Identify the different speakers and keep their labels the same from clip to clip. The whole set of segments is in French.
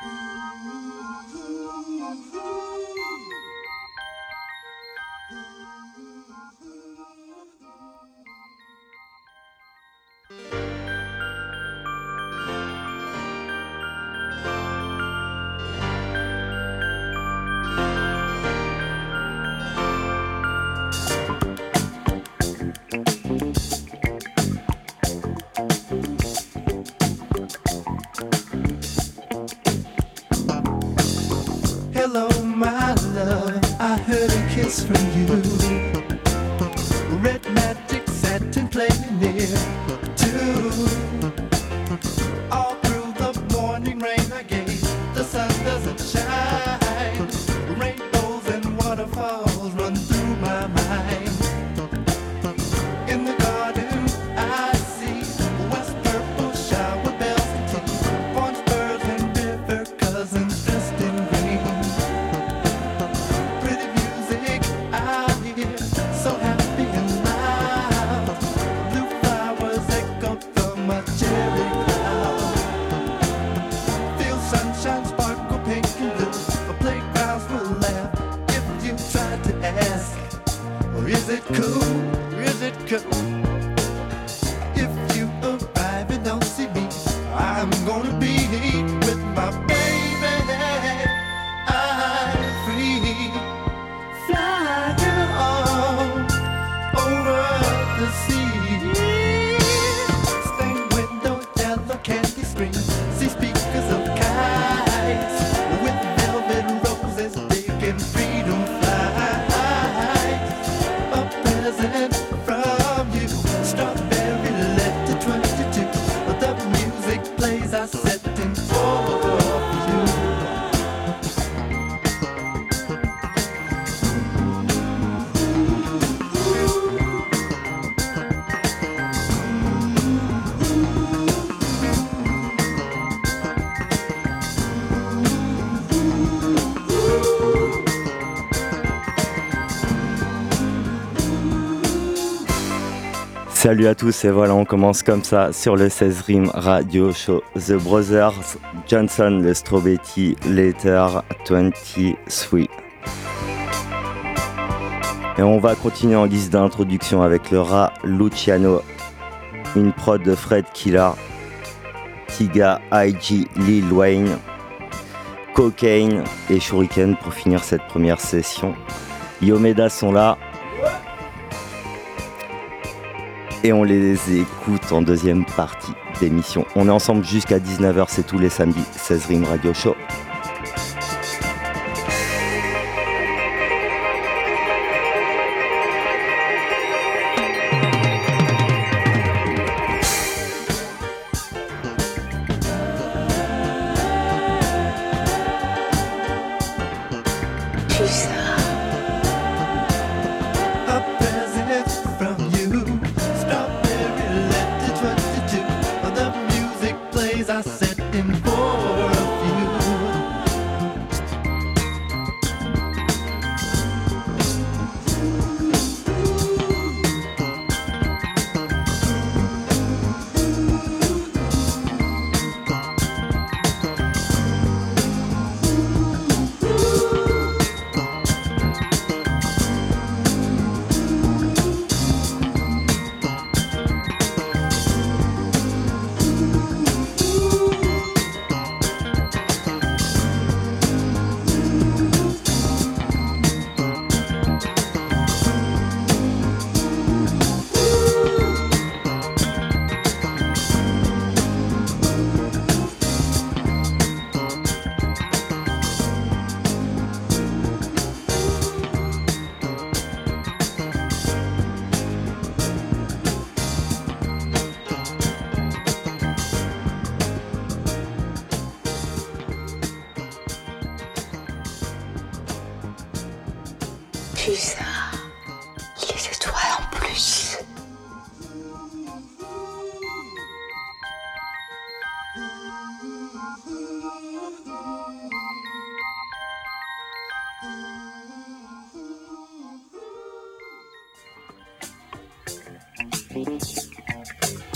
Speaker 1: 呜呜呜呜 Salut à tous et voilà on commence comme ça sur le 16 Rim Radio Show. The Brothers Johnson le Strobetti Later 23 et on va continuer en guise d'introduction avec le rat Luciano une prod de Fred Killer Tiga IG Lil Wayne Cocaine et Shuriken pour finir cette première session. Yomeda sont là et on les écoute en deuxième partie d'émission. On est ensemble jusqu'à 19h, c'est tous les samedis, 16 Rim Radio Show.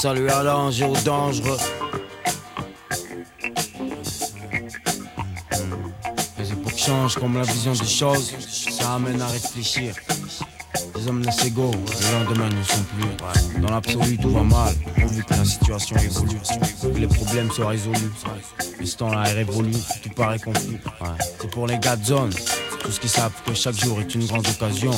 Speaker 2: Salut à l'ange au dangereux. changent comme la vision des choses, ça amène à réfléchir. Les hommes laissent égaux, les lendemains ne sont plus. Dans l'absolu, tout va mal, vu que la situation évolue, que les problèmes soient résolus. Mais ce temps-là est révolu, tout paraît confus. C'est pour les gars de zone, tous qui savent que chaque jour est une grande occasion.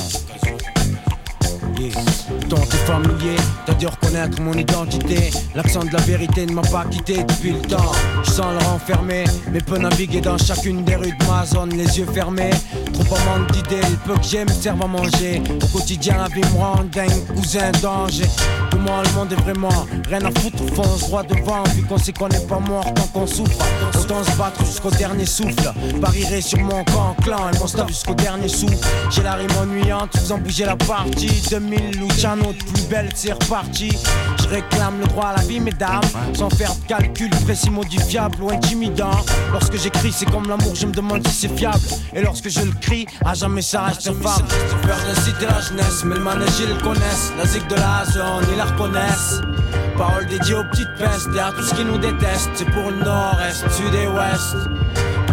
Speaker 2: T'es familier, t'as dû reconnaître mon identité. L'accent de la vérité ne m'a pas quitté depuis le temps. Je sens le renfermé, mais peux naviguer dans chacune des rues de ma zone, les yeux fermés. Trop pas manque d'idées, le peu que j'aime serve à manger. Au quotidien, la vie me rend dingue, cousin danger. Moi, le monde est vraiment rien à foutre, fonce droit devant. Vu qu'on sait qu'on n'est pas mort tant qu'on souffre. Autant se battre jusqu'au dernier souffle. Parierai sur mon camp, clan et mon staff jusqu'au dernier souffle. J'ai la rime ennuyante, faisant bouger la partie. 2000 Luciano, de plus belle, c'est reparti. Je réclame le droit à la vie, mesdames, sans faire de calcul précis, modifiable ou intimidant. Lorsque j'écris, c'est comme l'amour, je me demande si c'est fiable. Et lorsque je le crie, à jamais ça reste femme. Peur de citer la jeunesse, mais le manège ils le connaissent. La zig de la zone, ils la Parole dédiée aux petites pestes à tout ce qui nous déteste. C'est pour le nord-est, sud et ouest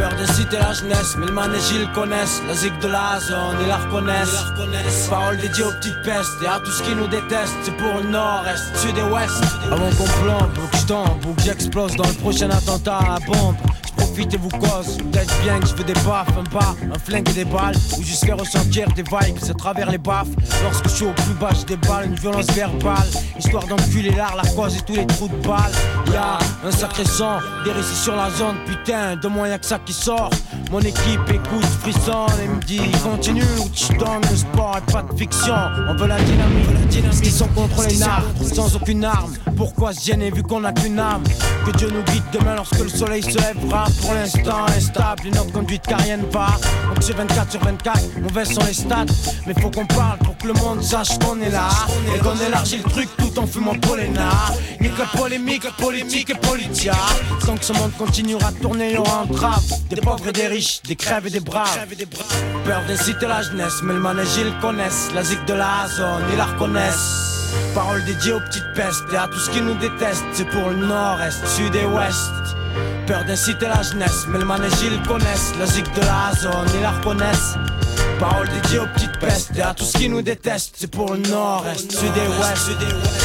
Speaker 2: peur de citer la jeunesse, mais le manège ils connaissent. La zig de la zone, ils la reconnaissent. Parole dédiée aux petites pestes et à tout ce qui nous déteste. C'est pour le nord, est, sud et ouest. Avant qu'on plombe, ou que je tombe, ou que j'explose dans le prochain attentat à la bombe. Profitez vous cause, peut-être bien que je veux des baffes, un pas, un flingue et des balles, ou faire ressentir des vibes à travers les baffes. Lorsque je suis au plus bas, je déballe une violence verbale, histoire d'enculer l'art, la cause et tous les trous de balles. Y'a un sacré son, des récits sur la zone, putain, de moyens que ça qui sort. Mon équipe écoute, frissonne et me dit continue ou tu donnes le sport et pas de fiction. On veut la dynamique, la dynamique. Ils sont contre les nards, sans aucune arme. Pourquoi se gêner vu qu'on a qu'une âme? Que Dieu nous guide demain lorsque le soleil se lèvera. Pour l'instant instable, une autre conduite ne va. Donc c'est 24 sur 24, mauvais sont les stats. Mais faut qu'on parle pour que le monde sache qu'on est là. Et qu'on élargit le truc tout en fumant polénard. Nique polémique, politique et politia. Tant que ce monde continuera de tourner, il y aura un grave. Des pauvres et des riches, des crèves et des braves. Peur d'inciter la jeunesse, mais le manège ils connaissent. La zig de la zone, ils la reconnaissent. Parole dédiée aux petites pestes et à tout ce qui nous déteste. C'est pour le nord-est, sud et ouest. Peur d'inciter la jeunesse, mais le manège ils connaissent. Zig de la zone, ils la reconnaissent. Parole dédiée aux petites pestes et à tout ce qui nous déteste. C'est pour le nord-est, sud et ouest. Sud et ouest.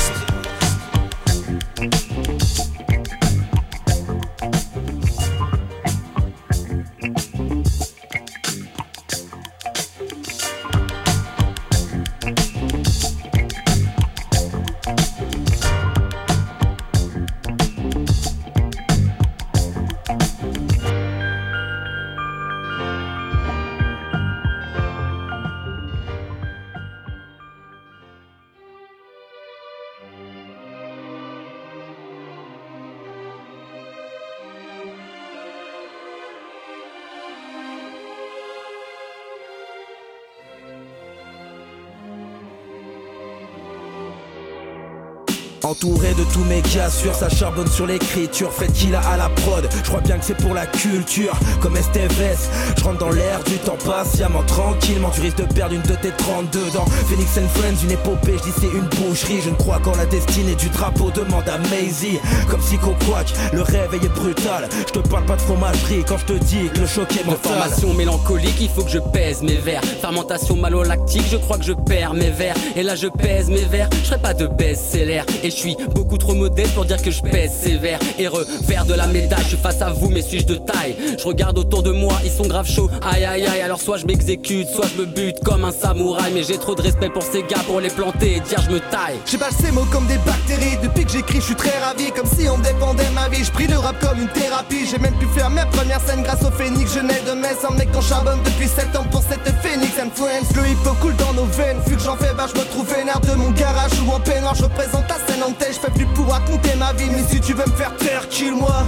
Speaker 3: Entouré de tous mes gars sûrs, ça charbonne sur l'écriture, fait qu'il a à la prod. Je crois bien que c'est pour la culture, comme STVS. Je rentre dans l'air du temps patiemment, tranquillement. Tu risques de perdre une de tes 32 dans Phoenix and Friends, une épopée, je dis c'est une boucherie. Je ne crois qu'en la destinée du drapeau, demande à Maisie. Comme si Quack, le réveil est brutal. Je te parle pas de fromagerie quand je te dis que le choc est mortal.
Speaker 4: Formation mélancolique, il faut que je pèse mes verres. Fermentation malolactique, je crois que je perds mes verres. Et là je pèse mes verres, je serai pas de best-seller. Et je suis beaucoup trop modeste pour dire que je pèse sévère. Et revers de la médaille, je suis face à vous, mais suis-je de taille? Je regarde autour de moi, ils sont grave chauds. Aïe aïe aïe, alors soit je m'exécute, soit je me bute comme un samouraï. Mais j'ai trop de respect pour ces gars pour les planter et dire je me taille.
Speaker 5: J'ai pas ces mots comme des bactéries. Depuis que j'écris, je suis très ravi. Comme si on dépendait ma vie. Je pris le rap comme une thérapie. J'ai même pu faire mes premières scènes grâce au phénix. Je nais de Metz, un mec qu'on charbonne depuis 7 ans pour cette phénix influence. Le hip coule dans nos veines. Vu que j'en fais, bah je me trouve vénère de mon garage ou en peignoir. Je représente ta scène je fais plus pour raconter ma vie. Mais si tu veux me faire taire, kill-moi.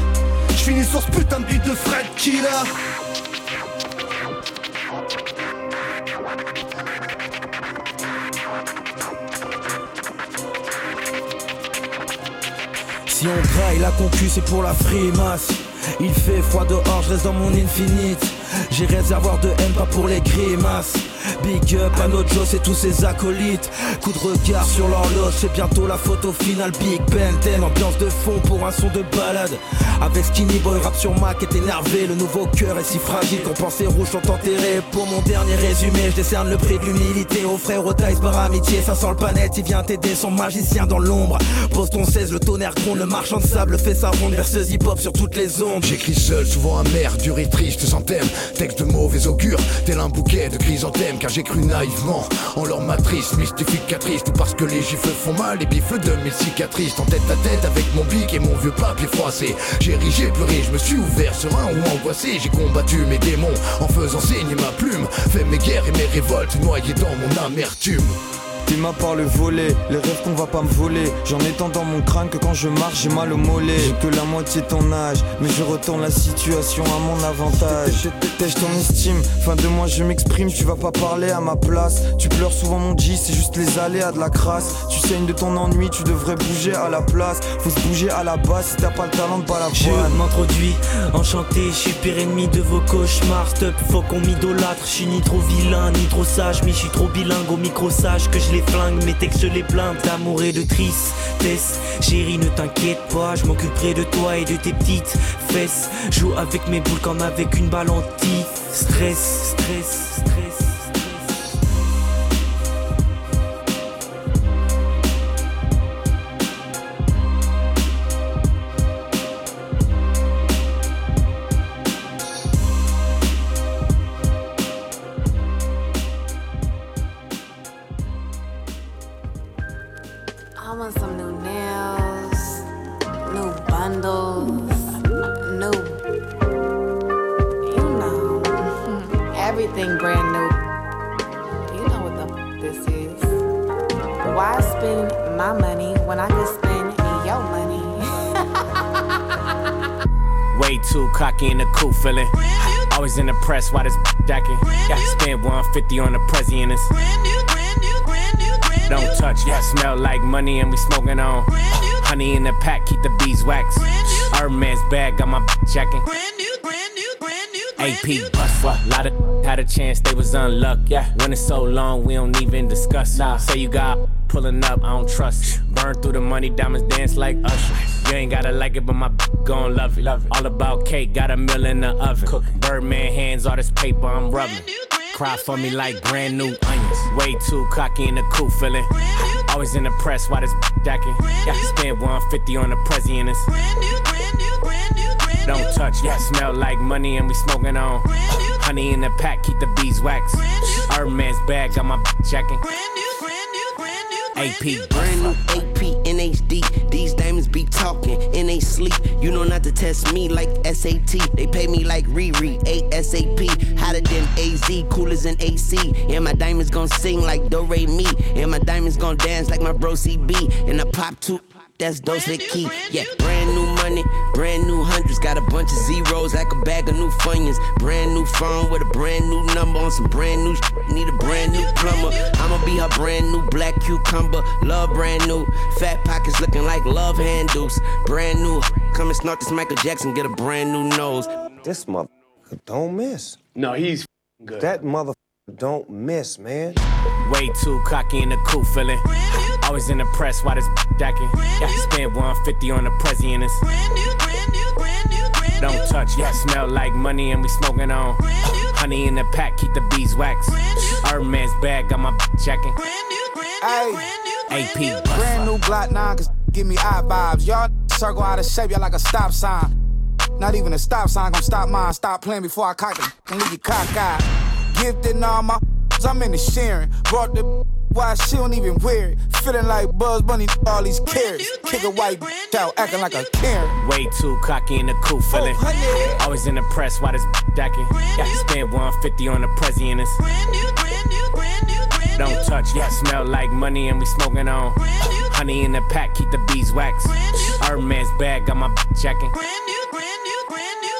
Speaker 5: Je finis sur ce putain de beat de Fred Killer.
Speaker 3: Si on graille la concu c'est pour la frimace Il fait froid dehors, je reste dans mon infinite J'ai réservoir de haine pas pour les grimaces Big up à notre Joe et tous ses acolytes. Coup de regard sur l'horloge, c'est bientôt la photo finale. Big Ben ambiance de fond pour un son de balade. Avec Skinny Boy, rap sur Mac est énervé. Le nouveau cœur est si fragile qu'on pensait rouges sont enterrés. Pour mon dernier résumé, je décerne le prix de l'humilité au frère au par amitié. Ça sent le panette, il vient t'aider, son magicien dans l'ombre. Pose ton 16, le tonnerre gronde, le marchand de sable fait sa ronde vers ce hip-hop sur toutes les ondes.
Speaker 6: J'écris seul, souvent amer, dur et triste sans thème. Texte de mauvais augure, tel un bouquet de chrysanthèmes. Car j'ai cru naïvement en leur matrice mystificatrice. Tout parce que les gifles font mal, les bifles de mes cicatrices. En tête à tête avec mon bic et mon vieux papier froissé. J'ai ri, j'ai pleuré, je me suis ouvert serein ou angoissé. J'ai combattu mes démons en faisant saigner ma plume. Fait mes guerres et mes révoltes noyées dans mon amertume.
Speaker 7: T'es ma par le volet, les rêves qu'on va pas me voler. J'en ai tant dans mon crâne que quand je marche, j'ai mal au mollet. J'ai que la moitié ton âge, mais je retourne la situation à mon avantage. T'es ton estime, fin de moi je m'exprime, tu vas pas parler à ma place. Tu pleures souvent mon G, c'est juste les aléas de la crasse. Tu saignes de ton ennui, tu devrais bouger à la place. Faut se bouger à la base si t'as pas le talent de pas la
Speaker 8: Je m'introduis, enchanté, je suis pire ennemi de vos cauchemars. Stop, faut qu'on m'idolâtre, je suis ni trop vilain, ni trop sage, mais je suis trop bilingue au micro sage que je les flingue, mes textes les blinde d'amour et de tristesse. Chérie, ne t'inquiète pas, je m'occuperai de toi et de tes petites fesses. Joue avec mes boules comme avec une balle anti-stress, stress, stress.
Speaker 9: Why spend my money when I could spend your money?
Speaker 10: Way too cocky in the cool feeling. Always in the press, why this jacking? Got to spend 150 on the presidents. Don't touch, yeah. smell like money and we smoking on. Honey in the pack, keep the beeswax. Hermes bag, got my jacking. AP bust a lot of had a chance, they was unlucky. Yeah, when it's so long, we don't even discuss. Nah, say you got pulling up, I don't trust. Burn through the money, diamonds dance like Usher. You ain't gotta like it, but my gon' love it. love it. All about cake, got a meal in the oven. Cooking. Birdman hands, all this paper I'm rubbing. Cry for me like brand new onions. Way too cocky in the cool feeling. Always in the press, why this jacking? Yeah, spend 150 on the president. Don't touch, yeah, smell like money and we smoking on. Honey in the pack, keep the beeswax. Hermes bag, got my jacking. AP.
Speaker 11: Brand new AP in HD. These diamonds be talking in they sleep. You know not to test me like SAT. They pay me like Riri, ASAP. Hotter than AZ, coolers than AC. And my diamonds gon' sing like Do Re Mi. And my diamonds gon' dance like my bro CB. And I pop two that's dose the key. Yeah, brand new money, brand new hundreds. Got a bunch of zeros like a bag of new funyuns. Brand new phone with a brand new number on some brand new sh- Need a brand new plumber. I'ma be her brand new black cucumber. Love brand new. Fat pockets looking like love handles. Brand new. Come and snort this Michael Jackson, get a brand new nose.
Speaker 12: This mother don't miss.
Speaker 10: No, he's good.
Speaker 12: That mother don't miss, man.
Speaker 10: Way too cocky in the cool feeling. Always in the press, why this jacking? Yeah, spend 150 on the president. Don't touch, yeah, smell like money and we smoking on. Honey in the pack, keep the beeswax. Hermes bag, got my jacking. AP,
Speaker 13: brand new Glock 9, cause give me eye vibes. Y'all circle out of shape, y'all like a stop sign. Not even a stop sign gonna stop mine. Stop playing before I cock it and leave you cockeyed. Gifted all my I'm in the sharing. Brought the why she don't even wear it. Feeling like Buzz Bunny, all these carrots. Kick a white out, acting like a Karen.
Speaker 10: Way too cocky in the cool feeling. Oh, Always in the press, why this jacking? Yeah, spend 150 on the president. Don't touch, yeah, smell like money and we smoking on. Honey in the pack, keep the beeswax. Hermes bag, got my jacking.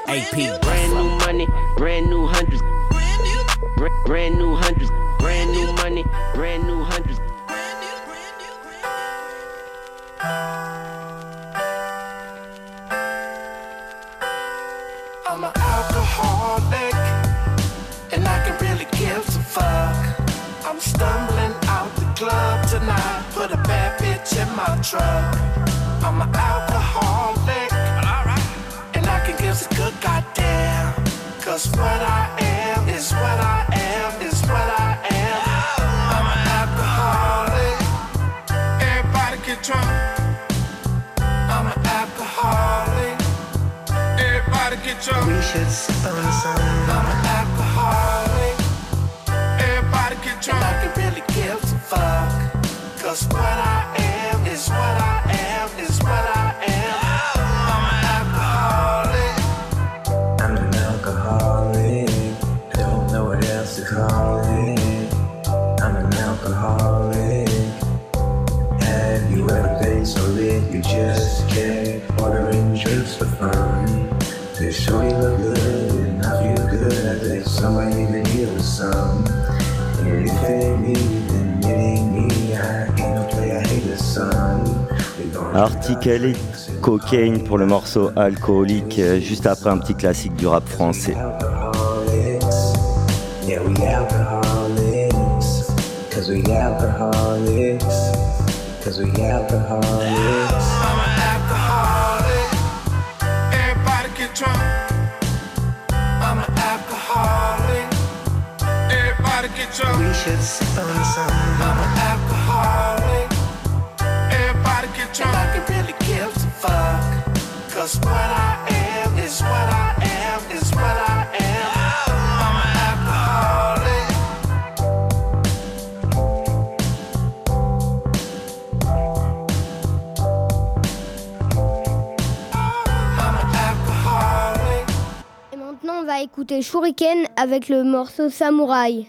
Speaker 10: AP,
Speaker 11: brand new money, brand new hundreds. Brand new hundreds, brand new money, brand new hundreds.
Speaker 14: I'm an alcoholic, and I can really give a fuck. I'm stumbling out the club tonight. Put a bad bitch in my truck. I'm an alcoholic. And I can give a good goddamn. Cause what I am is what I am, should sip. I'm an alcoholic. Everybody get drunk. And I can really give a fuck. Cause what I am is what I am,
Speaker 1: Article Cocaine pour le morceau alcoolique, euh, juste après un petit classique du rap français.
Speaker 14: Everybody get drunk. We should sip on some. I'm an alcoholic. Everybody get drunk. And I can really give a fuck. Cause what I am is what I am, is what I am. I'm an alcoholic. I'm an alcoholic.
Speaker 15: Et maintenant, on va écouter Shuriken avec le morceau Samouraï.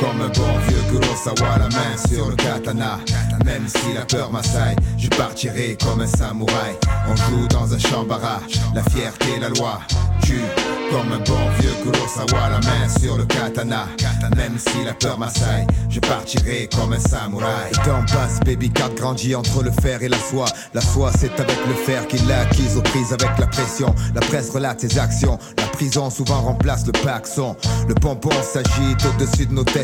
Speaker 16: comme un bon vieux Kurosawa, la main sur le katana. Même si la peur m'assaille, je partirai comme un samouraï. On joue dans un champ barrage, la fierté, la loi. Tue comme un bon vieux Kurosawa, la main sur le katana. Même si la peur m'assaille, je partirai comme un samouraï. Le temps passe, baby cat grandit entre le fer et la soie. La soie, c'est avec le fer qu'il l'a acquise aux prises avec la pression. La presse relate ses actions. La prison souvent remplace le paxon. Le pompon s'agite au-dessus de nos têtes,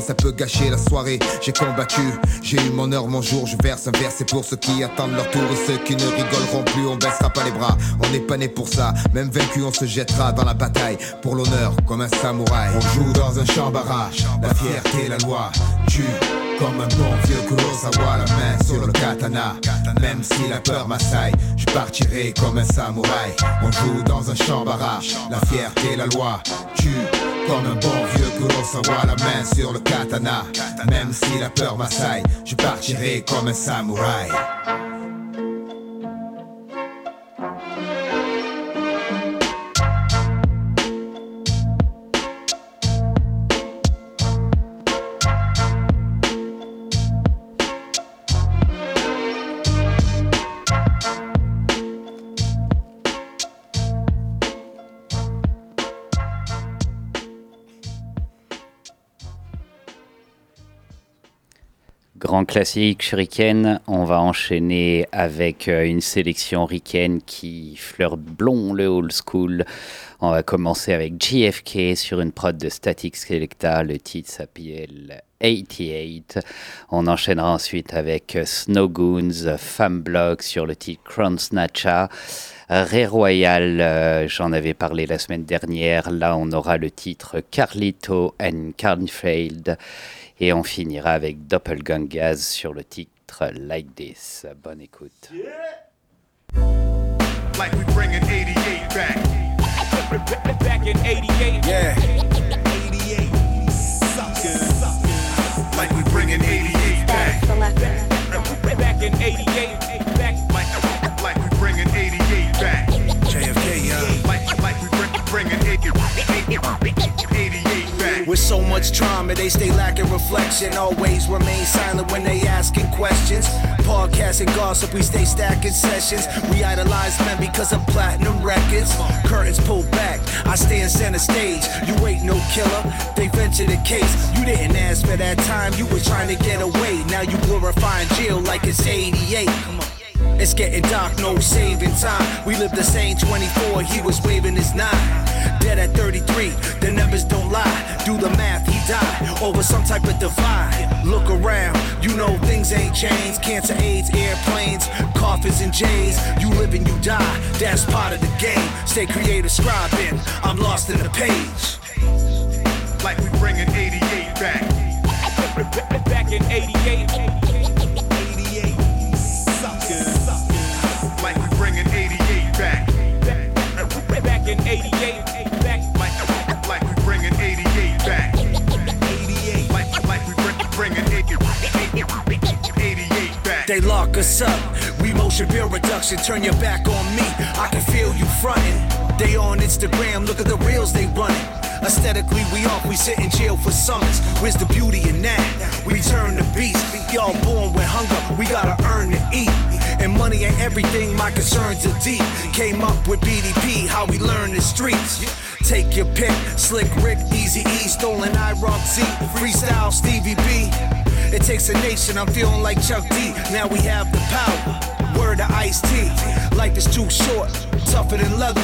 Speaker 16: ça peut gâcher la soirée. J'ai combattu, j'ai eu mon heure, mon jour. Je verse un verre, pour ceux qui attendent leur tour et ceux qui ne rigoleront plus. On baissera pas les bras, on n'est pas né pour ça. Même vaincu, on se jettera dans la bataille pour l'honneur comme un samouraï. On joue dans un champ Chambara, la fierté, la loi. Tu comme un bon vieux Kurosawa, la main sur le katana. Même si la peur m'assaille, je partirai comme un samouraï. On joue dans un chambara, la fierté, la loi. Tu comme un bon vieux Kurosawa, la main sur le katana. Même si la peur m'assaille, je partirai comme un samouraï.
Speaker 17: Classique shuriken, on va enchaîner avec euh, une sélection riken qui fleure blond le old school. On va commencer avec JFK sur une prod de Static Selecta, le titre s'appelle 88. On enchaînera ensuite avec Snow Goons, Femme Block sur le titre Crown Snatcha. Ray Royal, euh, j'en avais parlé la semaine dernière. Là, on aura le titre Carlito and Carnfield. Et on finira avec Doppelgangaz sur le titre Like This. Bonne écoute.
Speaker 18: Like we bringing 88 back. Back in 88. Yeah. 88. Like we bringing 88 back. Back in 88. Back. Like, like we bringing 88 back. JFK, yeah. Like, like we bring, bringing 88 back.
Speaker 19: With so much trauma, they stay lacking reflection. Always remain silent when they asking questions. Podcast and gossip, we stay stacking sessions. We idolize men because of platinum records. Curtains pulled back, I stay in center stage. You ain't no killer, they venture the case. You didn't ask for that time, you was trying to get away. Now you glorifying jail like it's 88. It's getting dark, no saving time. We live the same 24, he was waving his nine. Dead at 33, the numbers don't lie. Do the math, he died over some type of divide. Look around, you know things ain't changed. Cancer, AIDS, airplanes, coffins, and J's. You live and you die, that's part of the game. Stay creative, scribing. I'm lost in the page.
Speaker 18: Like we bringing 88 back. Back in 88. 88. Back. Like, we bringing 88 back. 88. Like, we bring, bringing 88 back.
Speaker 19: They lock us up. We motion bill reduction. Turn your back on me. I can feel you fronting. They on Instagram. Look at the reels they running. Aesthetically, we off, we sit in jail for summons. Where's the beauty in that? We turn the beast. Y'all born with hunger, we gotta earn to eat. And money ain't everything, my concerns are deep. Came up with BDP, how we learn the streets. Take your pick, Slick Rick, Easy E, Stolen I Rock Z, Freestyle Stevie B. It takes a nation, I'm feeling like Chuck D. Now we have the power. Word to Ice T. Life is too short, tougher than leather.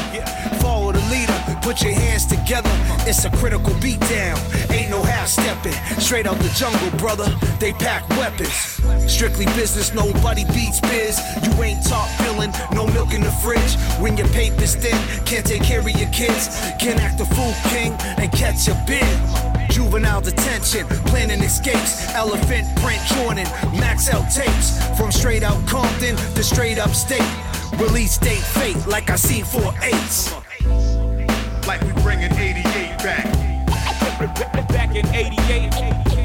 Speaker 19: Follow the leader, put your hands together. It's a critical beatdown, ain't no half stepping. Straight out the jungle, brother. They pack weapons. Strictly business, nobody beats biz. You ain't top billing, no milk in the fridge. When your paper's thin, can't take care of your kids. Can't act a fool king and catch a bid. Juvenile detention, planning escapes, elephant print Jordan, max out tapes from straight out Compton to straight up state. Release date fate like I seen four eights.
Speaker 18: Like we bringing 88 back. Back in 88. 88.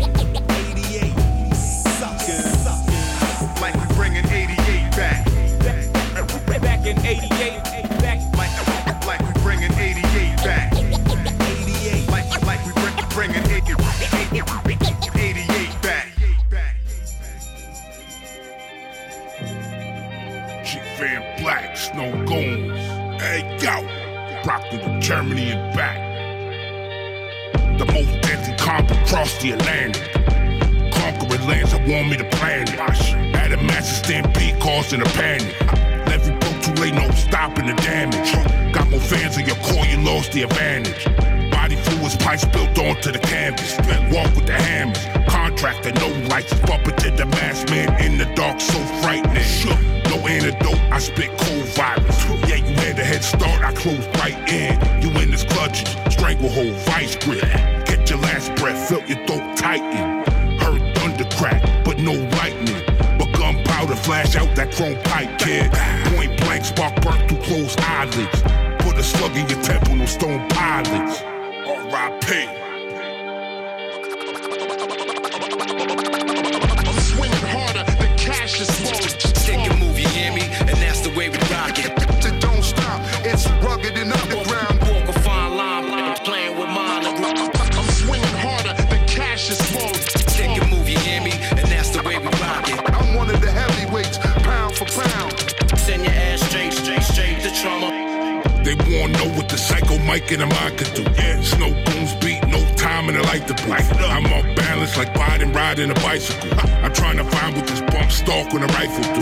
Speaker 20: And the
Speaker 18: mind can do. Yeah, snow booms beat, no time in the light to breathe. I'm off balance like Biden riding a bicycle. I'm trying to find what this bump stalk on a rifle do.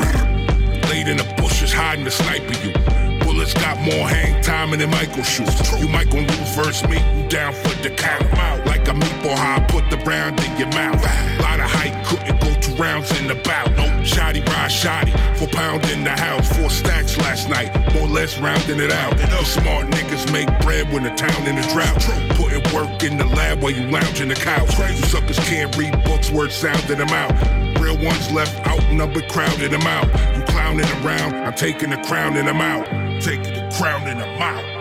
Speaker 18: Laid in the bushes, hiding the sniper you. Bullets got more hang time than Michael shoes. You might gon' lose verse me, you down for the count. Like a meatball, how I put the round in your mouth. Lot of height, couldn't go two rounds in the bout. No shoddy, ride shoddy. Four pound in the house, four stacks last night. More or less rounding it out. The smart niggas make bread when the town in a drought. Putting work in the lab while you lounge in the couch. You suckers can't read books, words sounding them out. Real ones left outnumbered, crowded them out. You clowning around, I'm taking the crown and I'm out. Taking the crown and I'm out.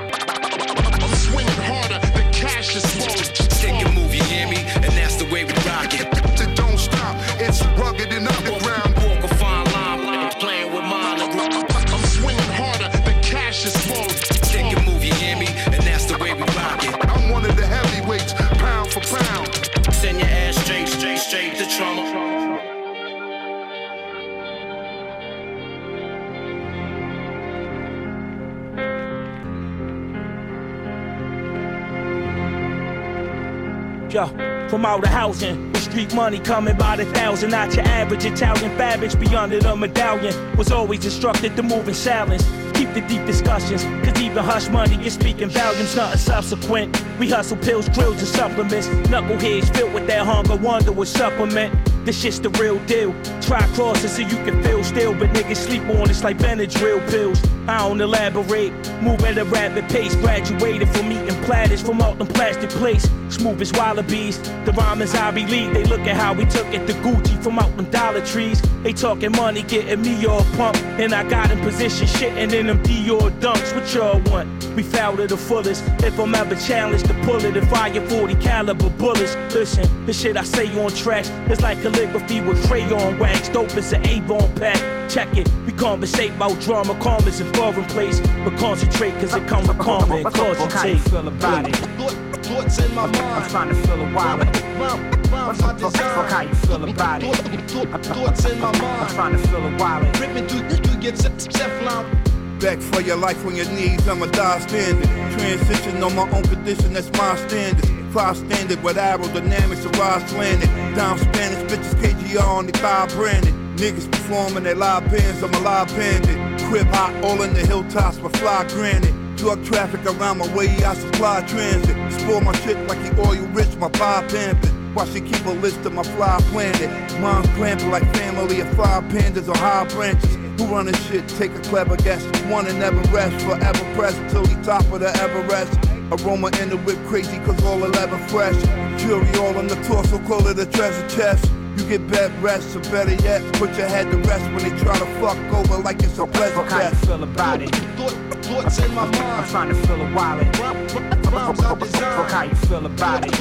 Speaker 3: I'm swinging harder, the cash is slow.
Speaker 21: Take a move, you hear me? And that's the way we rock it.
Speaker 3: It don't stop, it's rugged and
Speaker 8: from out of housing, with street money coming by the thousand, not your average Italian fabrics beyond the medallion. Was always instructed to move in silence. Keep the deep discussions, cause even hush money is speaking volumes, nothing subsequent. We hustle pills, drills, and supplements. Knuckleheads filled with that hunger, wonder what supplement. This shit's the real deal. Try crossing so you can feel still, but niggas sleep on it's like Benadryl pills. I don't elaborate, move at a rapid pace. Graduated from eating platters from out them plastic plates. Smooth as wallabies. The rhyme is I believe. They look at how we took it to Gucci from out them Dollar Trees. They talking money, getting me all pumped. And I got in position, shitting in them Dior dunks. What y'all want? We foul to the fullest. If I'm ever challenged to pull it and fire 40 caliber bullets. Listen, the shit I say on tracks is like calligraphy with crayon wax. Dope as an A-bone pack. Check it. We conversate about drama, calm is a foreign place. But concentrate, cause it comes with karma and cogitate.
Speaker 22: feel about it?
Speaker 23: Thoughts in my mind.
Speaker 22: I'm trying to feel a while.
Speaker 23: Rhymes I design.
Speaker 22: How you feel about it?
Speaker 23: Thoughts in my
Speaker 22: I'm trying to feel a while.
Speaker 23: Ripping through, through your Teflon.
Speaker 24: Back for your life on your knees, I'm a die standing. Transition on my own condition, that's my standard. Five standard with aerodynamics, a rise landing. Down Spanish bitches, KGR on the thigh branded. Niggas performing their live bands, I'm a live bandit. Crib hot, all in the hilltops, with fly granite. Drug traffic around my way, I supply transit. Spoil my shit like he oil you rich, my vibe pimpin'. Why she keep a list of my fly planet? Mom's glamping like family of five pandas on high branches. Who run this shit? Take a clever guess. One and never rest, forever press till he top of the Everest. Aroma in the whip crazy cause all 11 fresh. Jury all on the torso, call it a treasure chest. You get bed rest, or better yet, put your head to rest when they try to fuck over like it's a pleasure
Speaker 22: Fuck how you feel about it?
Speaker 23: Thoughts in my mind.
Speaker 22: I'm trying to feel a while.
Speaker 23: Rhymes I
Speaker 22: Fuck how you feel about it?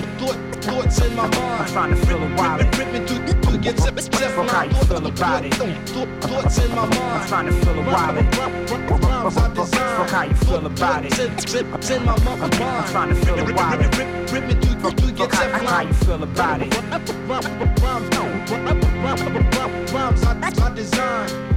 Speaker 23: Thoughts in my mind.
Speaker 22: I'm trying to feel a while.
Speaker 23: Ripping through, through your
Speaker 22: Fuck how you feel about it?
Speaker 23: Thoughts in my mind.
Speaker 22: I'm trying to feel a while.
Speaker 23: Rhymes I design.
Speaker 22: Fuck how you feel about it?
Speaker 23: Thoughts in my mind.
Speaker 22: I'm trying to feel a while.
Speaker 23: Ripping through, your
Speaker 22: Fuck how, how you feel about it?
Speaker 23: Rhymes I design.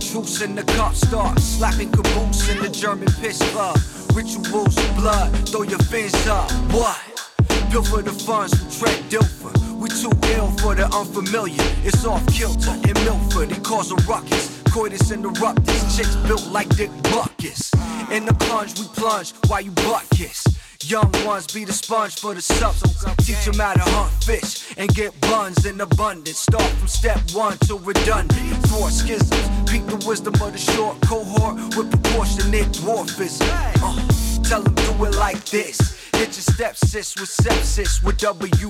Speaker 3: chartreuse and the cop start slapping caboose in the German piss club. Rituals of blood, throw your fins up. What? Built for the funds who tread Dilfer. We too ill for the unfamiliar. It's off kilter in Milford. It cause a ruckus. Coitus interruptus. Chicks built like Dick Buckus. In the plunge, we plunge while you butt kiss. Young ones be the sponge for the substance. Teach them how to hunt fish and get buns in abundance. Start from step one to redundant. Thwart schisms. Peak the wisdom of the short cohort with proportionate dwarfism. Uh, tell them do it like this. Hit your step sis with sepsis with W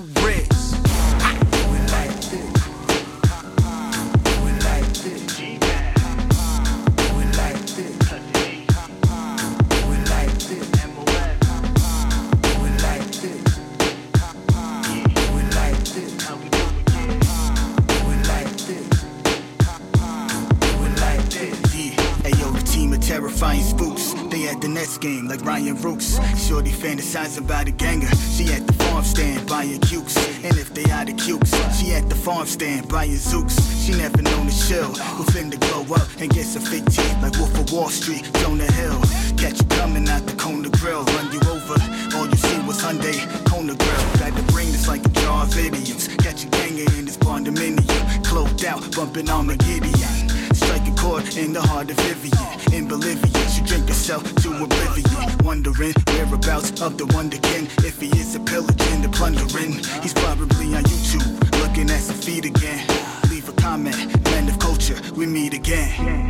Speaker 19: of spooks. They at the Nets game like Ryan Rooks. Shorty fantasizing about a ganger. She at the farm stand buying cukes. And if they out of cukes, she at the farm stand buying zooks. She never known to chill. Who finna glow up and get some fake teeth like Wolf of Wall Street, Jonah Hill. Catch you coming out the Kona Grill, run you over. All you see was Hyundai, Kona Grill. Got to bring this like a jar of idiots. Catch a ganger in this condominium. Cloaked out, bumping on Gideon. Strike chord in the heart of Vivian. In Bolivia, she drink herself to oblivion. Wondering whereabouts of the wonderkin. If he is a pillaging, the plundering. He's probably on YouTube, looking at some feet again. Leave a comment, man of culture, we meet again.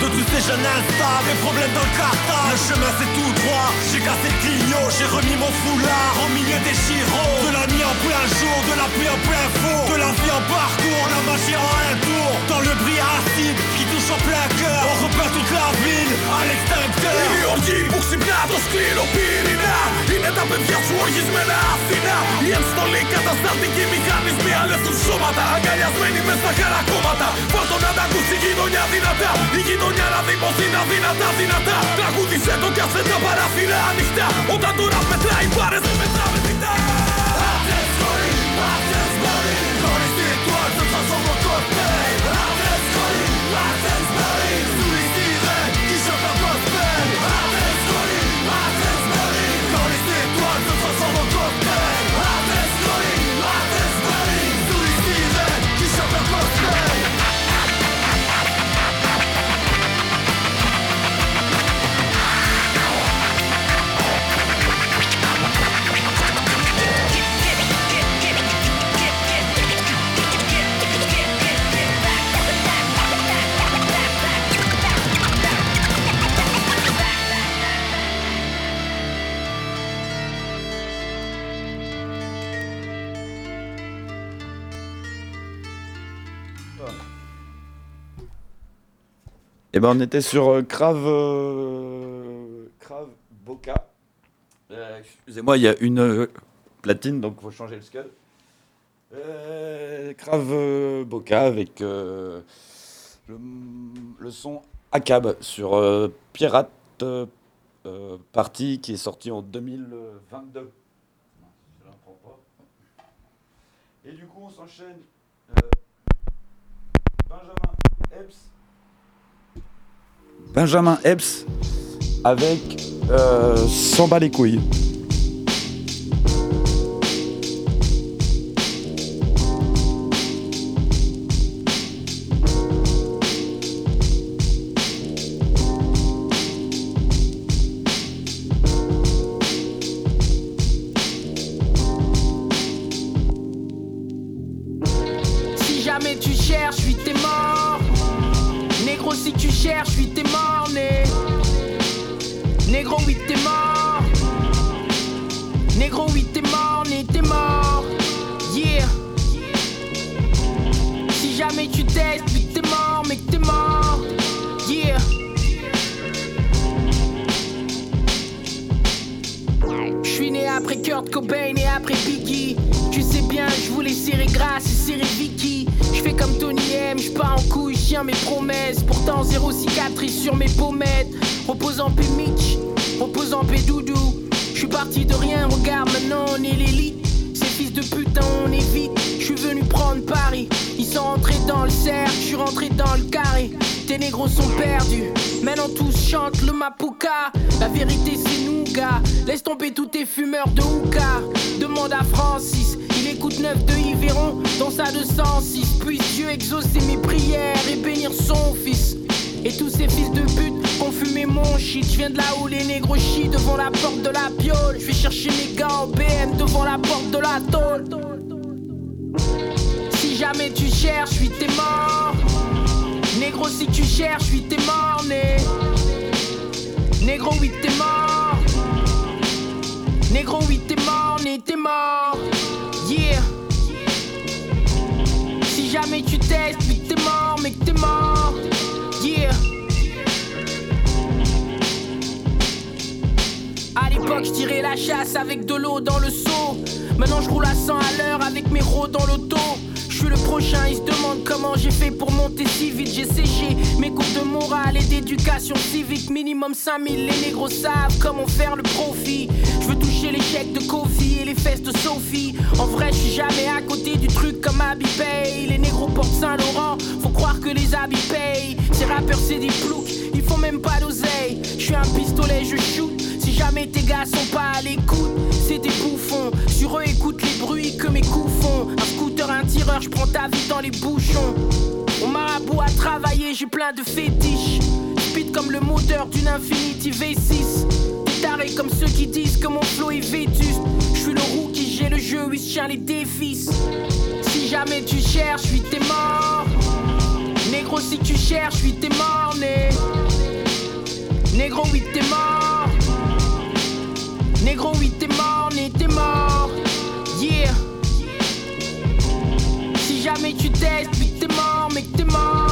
Speaker 25: de tous ces jeunes instables, les problèmes dans le cartage. Le chemin c'est tout droit, j'ai cassé le clignot, j'ai remis mon foulard. Au milieu des chirots. De la nuit en plein jour, de la pluie en plein four, de la vie en parcours, la magie en un tour. Dans le bris acide qui touche en plein cœur, on repeint toute la ville à l'extincteur.
Speaker 26: Milioni półsybnato skleropirina I na tapet wiatruji zmiana asina Jem stolika ta statyki mechanizmy Ale są szumata, a gaja zmieni bez zachara komata Warto na dachu sigino niadinata Igino γειτονιά να δει πως είναι αδύνατα δυνατά. Τραγούδισε το κι άσε τα παράθυρα ανοιχτά. Όταν το ραπ μετράει πάρες δεν μετράμε ζητά Άντες χωρί,
Speaker 27: Et ben on était sur euh, Crave, euh, Crave Boca. Euh, Excusez-moi, il y a une euh, platine, donc faut changer le. Euh, Crave euh, Boca avec euh, le, son ACAB sur euh, Pirate euh, euh, Party qui est sorti en 2022. Non, je la prends pas. Et du coup, on s'enchaîne. Euh, Benjamin Epps. Benjamin Epps avec euh, S'en bat les couilles.
Speaker 28: Je viens de là où les négros chient devant la porte de la piole. Je vais chercher mes gars en BM devant la porte de la tôle. Si jamais tu cherches, oui t'es mort. Négro, si tu cherches, oui t'es mort, né. Négro, oui t'es mort. Négro, oui t'es mort, né, t'es mort. Yeah. Si jamais tu testes, oui t'es mort, mais t'es mort. À l'époque, je tirais la chasse avec de l'eau dans le seau. Maintenant, je roule à 100 à l'heure avec mes ros dans l'auto. Je suis le prochain, ils se demandent comment j'ai fait pour monter si vite. J'ai séché mes cours de morale et d'éducation civique. Minimum 5000, les négros savent comment faire le profit. Je veux toucher les chèques de Kofi et les fesses de Sophie. En vrai, je suis jamais à côté du truc comme Abby Pay. Les négros portent Saint-Laurent, faut croire que les habits payent. Ces rappeurs, c'est des ploucs, ils font même pas d'oseille. Je suis un pistolet, je shoot. Jamais tes gars sont pas à l'écoute, c'est des bouffons. Sur eux, écoute les bruits que mes coups font. Un scooter, un tireur, je prends ta vie dans les bouchons. Mon marabout à travailler, j'ai plein de fétiches. Speed comme le moteur d'une Infinity V6. Des tarés comme ceux qui disent que mon flow est vétuste. Je suis le rookie, j'ai le jeu, oui, je les défis. Si jamais tu cherches, oui, t'es mort. Négro, si tu cherches, oui, t'es mort, né. Négro, oui, t'es mort. Négro, oui, t'es mort, né, t'es mort. Yeah. Si jamais tu testes, oui, t'es mort, mais t'es mort.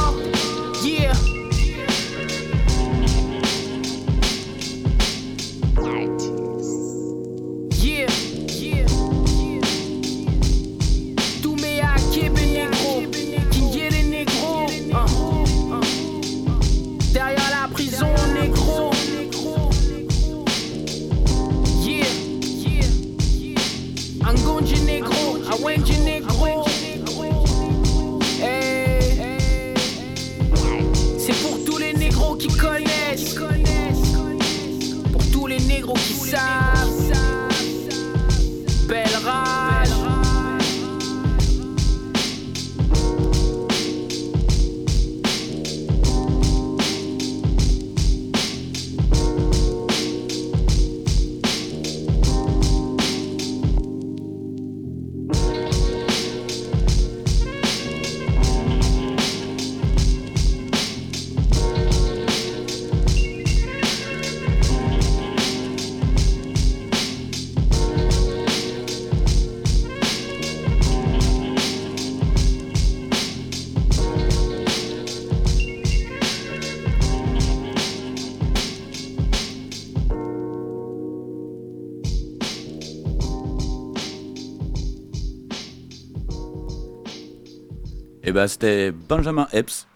Speaker 27: Bah c'était Benjamin Epps.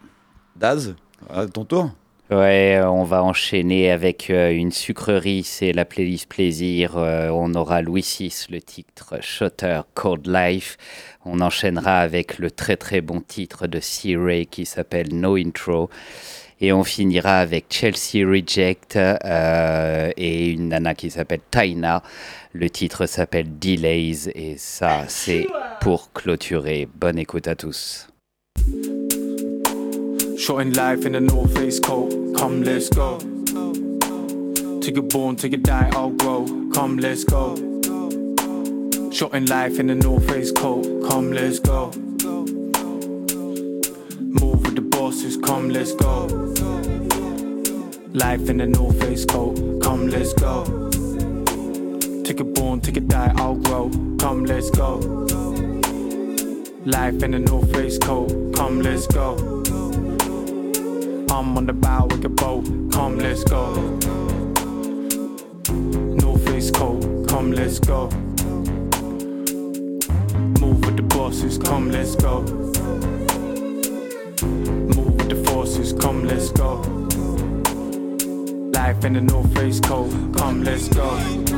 Speaker 27: Daz, à ton tour.
Speaker 17: Ouais, euh, on va enchaîner avec euh, une sucrerie, c'est la playlist plaisir. Euh, on aura Louis VI, le titre Shutter Cold Life. On enchaînera avec le très très bon titre de C-Ray qui s'appelle No Intro. Et on finira avec Chelsea Reject euh, et une nana qui s'appelle Taina. Le titre s'appelle Delays et ça c'est pour clôturer. Bonne écoute à tous.
Speaker 29: Short in life in the North Face coat. Come, let's go. Take a born, take a die, I'll grow. Come, let's go. Short in life in the North Face coat. Come, let's go. Move with the bosses. Come, let's go. Life in the North Face coat. Come, let's go. Take a born, take a die, I'll grow. Come, let's go. Life in the North Face coat. Come, let's go. I'm on the bow with a boat. Come, let's go. North Face coat. Come, let's go. Move with the bosses. Come, let's go. Move with the forces. Come, let's go. Life in the North Face coat. Come, let's go.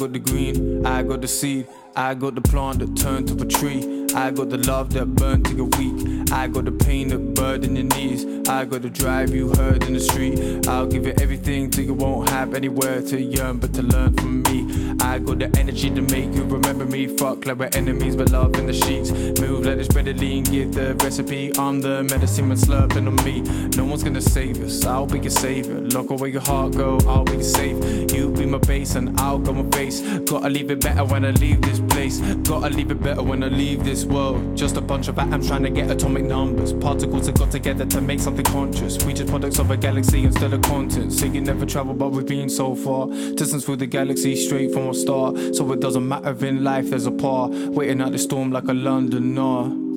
Speaker 29: Got the green, I got the seed, I got the plant that turned to a tree. I got the love that burned till you're weak. I got the pain that burdened your knees. I got the drive you heard in the street. I'll give you everything till you won't have anywhere to yearn but to learn from me. I got the energy to make you remember me. Fuck like we're enemies, but love in the sheets. Move like this bread lean, give the recipe. I'm the medicine when slurping on me. No one's gonna save us, I'll be your savior. Lock away your heart, go, I'll be safe. You be my base and I'll go my face. Gotta leave it better when I leave this place. Gotta leave it better when I leave this world. Just a bunch of atoms trying to get atomic numbers. Particles that got together to make something conscious. We just products of a galaxy instead of content. So you never travel, but we've been so far. Distance through the galaxy straight from a star. So it doesn't matter if in life there's a par. Waiting out the storm like a Londoner.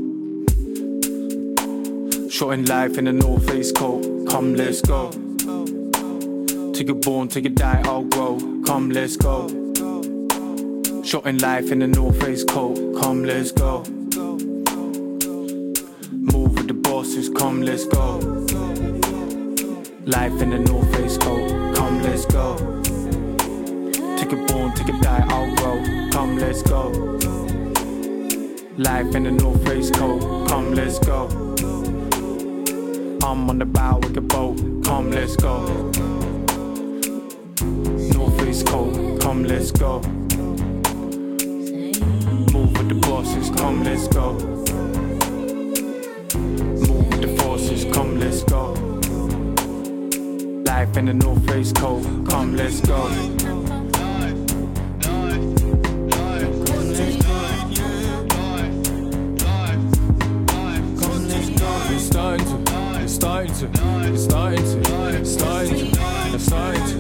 Speaker 29: Short in life in the North Face coat. Come, let's go. Take a born, take a die, I'll grow. Come, let's go. Short in life in the North Face coat. Come, let's go. Move with the bosses. Come, let's go. Life in the North Face coat. Come, let's go. Take a born, take a die, I'll grow. Come, let's go. Life in the North Face coat. Come, let's go. I'm on the bow with a boat. Come, let's go. North Face coat. Come, let's go. Move with the bosses. Come, let's go. Forces. Come, let's go. Life in the North Face coat. Come, let's go. It's starting to, it's starting to, it's starting to, it's starting to,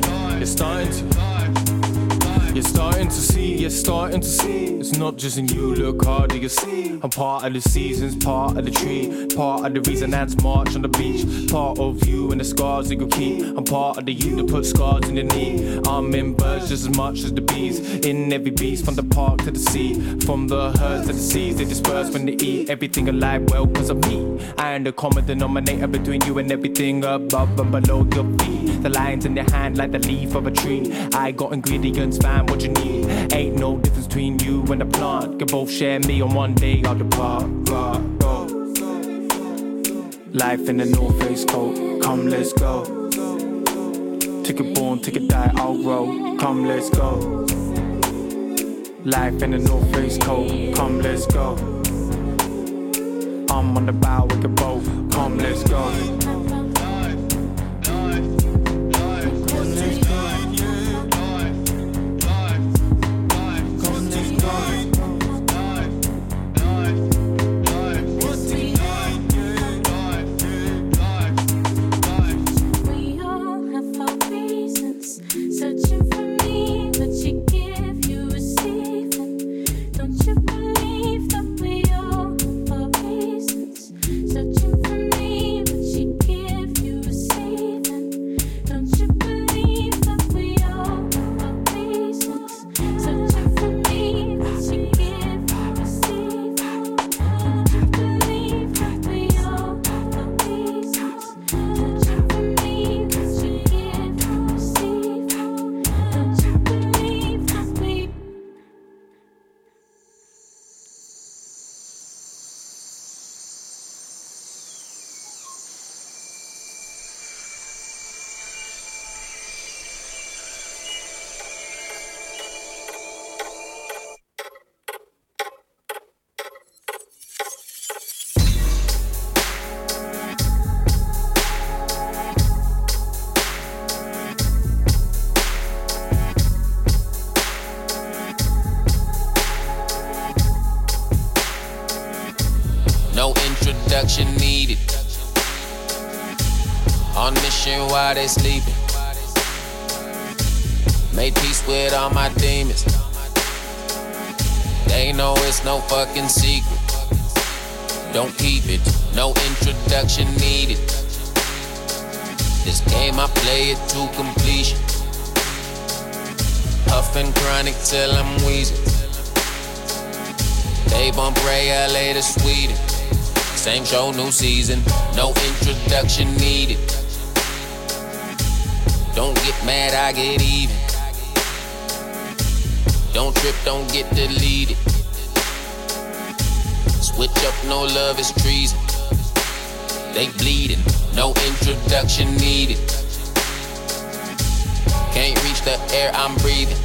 Speaker 29: it's starting to, see, you're starting to see. It's not just in you, look harder, you see. I'm part of the seasons, part of the tree, part of the reason that's march on the beach. Part of you and the scars that you keep. I'm part of the you that put scars in your knee. I'm in birds just as much as the bees. In every beast, from the park to the sea. From the herds to the seas, they disperse when they eat everything alive. Well, cause of me. I am the common denominator between you and everything above and below your feet. The lines in your hand like the leaf of a tree. I got ingredients, find what you need. Ain't no difference between you and the plant. Can both share me on one day I'll depart. Life in the North Face coat. Come, let's go. Take a born, take a die, I'll grow. Come, let's go. Life in the North Face coat. Come, let's go. I'm on the bow with the boat. Come, let's go.
Speaker 30: Season. No introduction needed. Don't get mad, I get even. Don't trip, don't get deleted. Switch up, no love is treason. They bleeding, no introduction needed. Can't reach the air I'm breathing.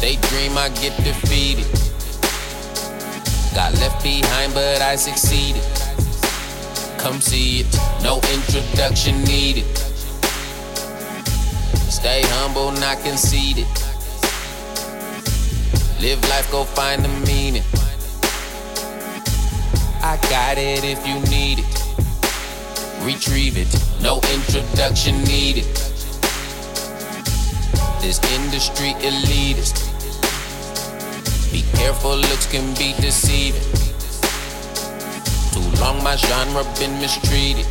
Speaker 30: They dream I get defeated. Got left behind, but I succeeded. Come see it, no introduction needed. Stay humble, not conceited. Live life, go find the meaning. I got it if you need it. Retrieve it, no introduction needed. This industry elitist. Be careful, looks can be deceiving. Too long my genre been mistreated.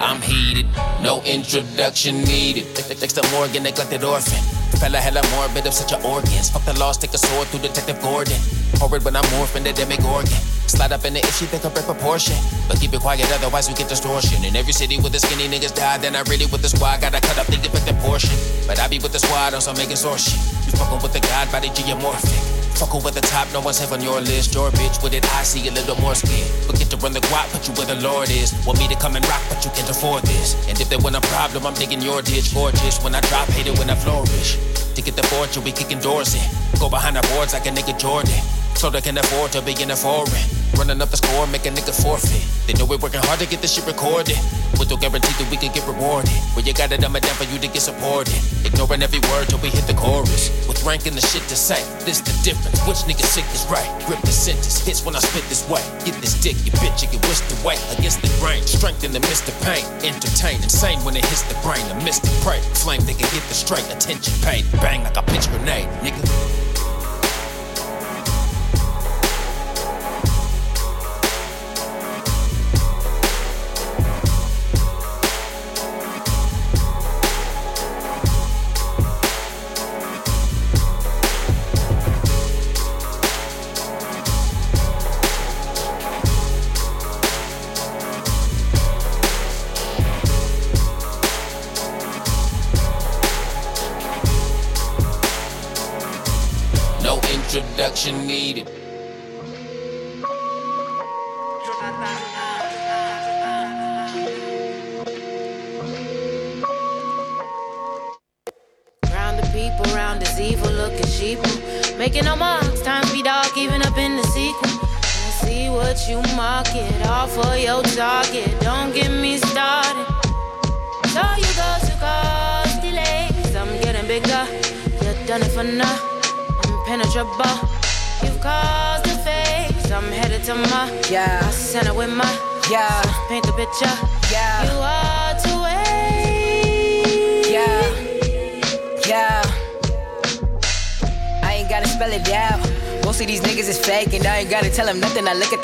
Speaker 30: I'm heated, no introduction needed. Dexter Morgan, neglected orphan. Fella hella morbid of such a organs. Fuck the laws, take a sword through Detective Gordon. Horrid when I'm morphing the demigorgon. Slide up in the if she think a break proportion. But keep it quiet, otherwise we get distortion. In every city with the skinny niggas die, then I really with the squad. Gotta cut up the effective portion. But I be with the squad on some making source shit. You fucking with the god body geomorphic. Fuckin' with the top, no one's safe on your list. Your bitch with it, I see a little more skin. Forget to run the guap, put you where the Lord is. Want me to come and rock, but you can't afford this. And if there were a problem, I'm digging your ditch. Gorgeous when I drop, hate it when I flourish. To get the fortune, we kicking doors in. Go behind the boards like a nigga Jordan. So they can afford to be in a foreign. Running up the score, make a nigga forfeit. They know we're working hard to get this shit recorded. With no guarantee that we can get rewarded. Where you gotta dumb it down for you to get supported. Ignoring every word till we hit the chorus. With ranking the shit to say, this the difference. Which nigga sick is right? Grip the sentence, hits when I spit this way. Get this dick, you bitch, you get whisked away. Against the grain, strength in the midst of pain. Entertain, insane when it hits the brain. A mystic prey, flame they can get the straight. Attention paid, bang like a pitch grenade,